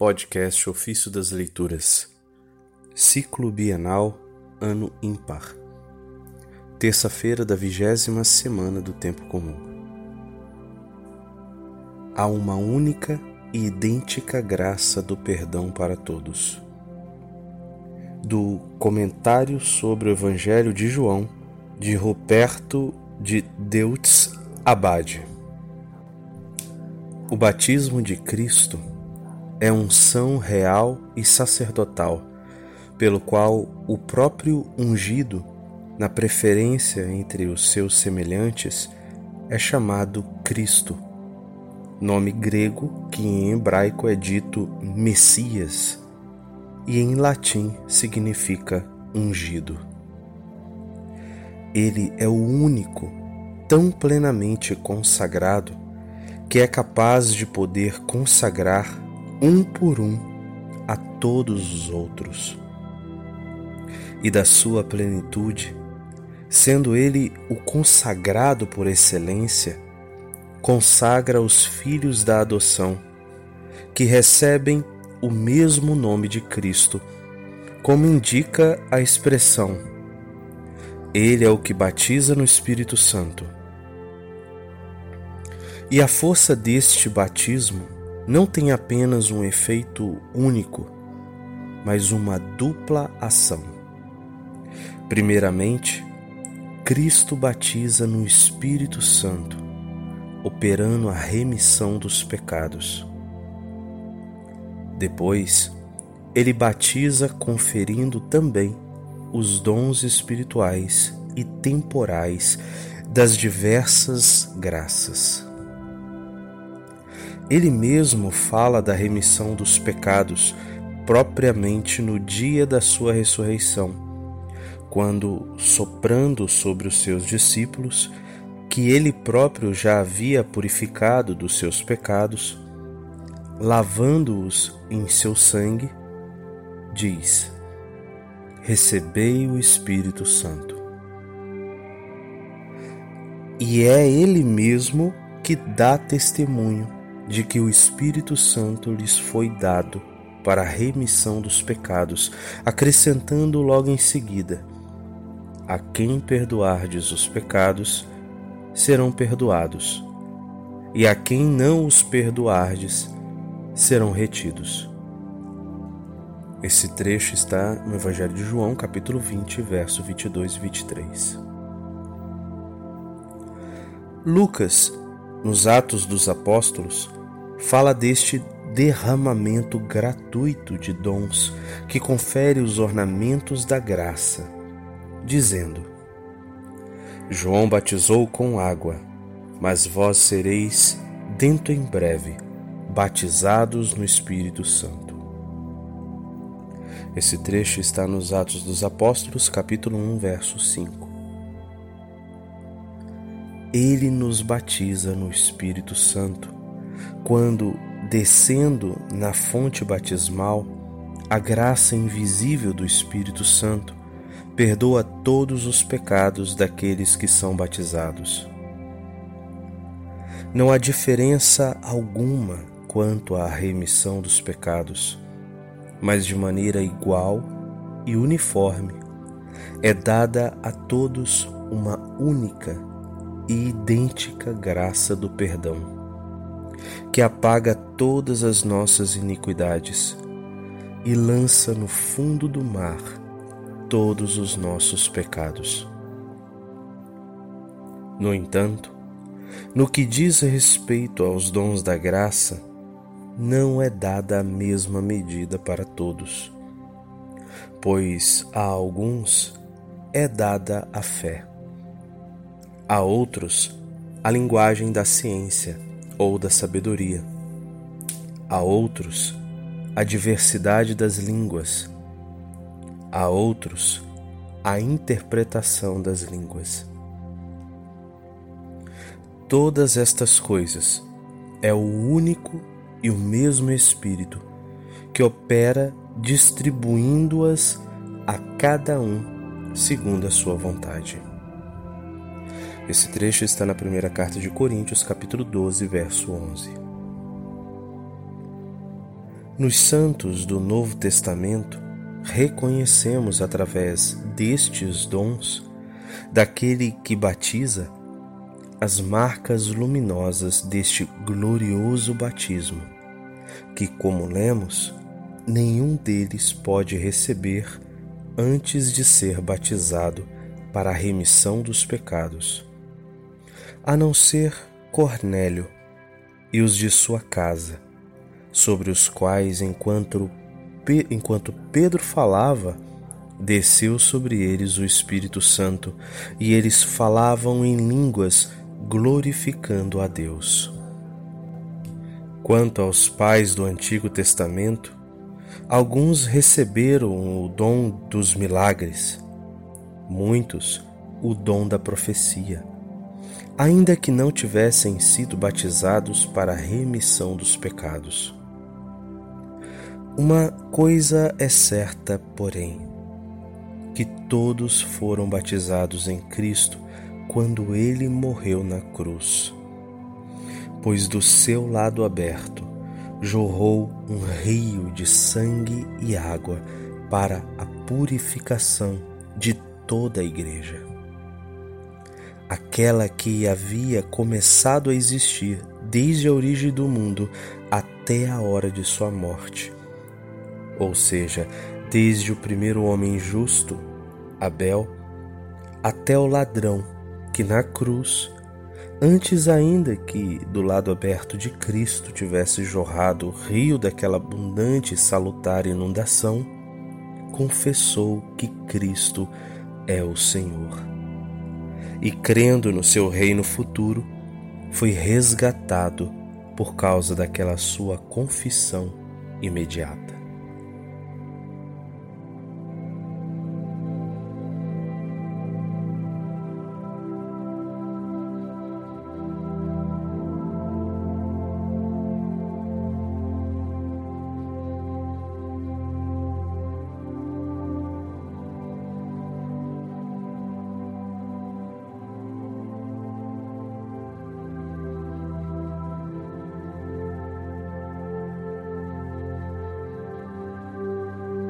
Podcast Ofício das Leituras, Ciclo Bienal, Ano Ímpar, terça-feira da vigésima semana do Tempo Comum. Há uma única e idêntica graça do perdão para todos. Do Comentário sobre o Evangelho de João, de Roberto de Deutz Abade. O batismo de Cristo é unção real e sacerdotal, pelo qual o próprio ungido, na preferência entre os seus semelhantes, é chamado Cristo, nome grego que em hebraico é dito Messias e em latim significa ungido. Ele é o único, tão plenamente consagrado, que é capaz de poder consagrar um por um a todos os outros. E da sua plenitude, sendo ele o consagrado por excelência, consagra os filhos da adoção, que recebem o mesmo nome de Cristo, como indica a expressão. Ele é o que batiza no Espírito Santo e a força deste batismo não tem apenas um efeito único, mas uma dupla ação. Primeiramente, Cristo batiza no Espírito Santo, operando a remissão dos pecados. Depois, ele batiza conferindo também os dons espirituais e temporais das diversas graças. Ele mesmo fala da remissão dos pecados propriamente no dia da sua ressurreição, quando, soprando sobre os seus discípulos, que ele próprio já havia purificado dos seus pecados, lavando-os em seu sangue, diz: Recebei o Espírito Santo. E é ele mesmo que dá testemunho de que o Espírito Santo lhes foi dado para a remissão dos pecados, acrescentando logo em seguida: A quem perdoardes os pecados, serão perdoados, e a quem não os perdoardes, serão retidos. Esse trecho está no Evangelho de João, capítulo 20, verso 22 e 23. Lucas, nos Atos dos Apóstolos, fala deste derramamento gratuito de dons que confere os ornamentos da graça, dizendo: João batizou com água, mas vós sereis, dentro em breve, batizados no Espírito Santo. Esse trecho está nos Atos dos Apóstolos, capítulo 1, verso 5. Ele nos batiza no Espírito Santo quando, descendo na fonte batismal, a graça invisível do Espírito Santo perdoa todos os pecados daqueles que são batizados. Não há diferença alguma quanto à remissão dos pecados, mas de maneira igual e uniforme é dada a todos uma única e idêntica graça do perdão que apaga todas as nossas iniquidades e lança no fundo do mar todos os nossos pecados. No entanto, no que diz respeito aos dons da graça, não é dada a mesma medida para todos, pois a alguns é dada a fé, a outros a linguagem da ciência ou da sabedoria. A outros, a diversidade das línguas. A outros, a interpretação das línguas. Todas estas coisas é o único e o mesmo Espírito que opera distribuindo-as a cada um segundo a sua vontade. Esse trecho está na primeira carta de Coríntios, capítulo 12, verso 11. Nos santos do Novo Testamento, reconhecemos através destes dons, daquele que batiza, as marcas luminosas deste glorioso batismo, que, como lemos, nenhum deles pode receber antes de ser batizado para a remissão dos pecados, a não ser Cornélio e os de sua casa, sobre os quais, enquanto, enquanto Pedro falava, desceu sobre eles o Espírito Santo e eles falavam em línguas, glorificando a Deus. Quanto aos pais do Antigo Testamento, alguns receberam o dom dos milagres, muitos o dom da profecia, ainda que não tivessem sido batizados para a remissão dos pecados. Uma coisa é certa, porém, que todos foram batizados em Cristo quando ele morreu na cruz. Pois do seu lado aberto jorrou um rio de sangue e água para a purificação de toda a igreja. Aquela que havia começado a existir desde a origem do mundo até a hora de sua morte. Ou seja, desde o primeiro homem justo, Abel, até o ladrão que na cruz, antes ainda que do lado aberto de Cristo tivesse jorrado o rio daquela abundante e salutar inundação, confessou que Cristo é o Senhor. E crendo no seu reino futuro, foi resgatado por causa daquela sua confissão imediata.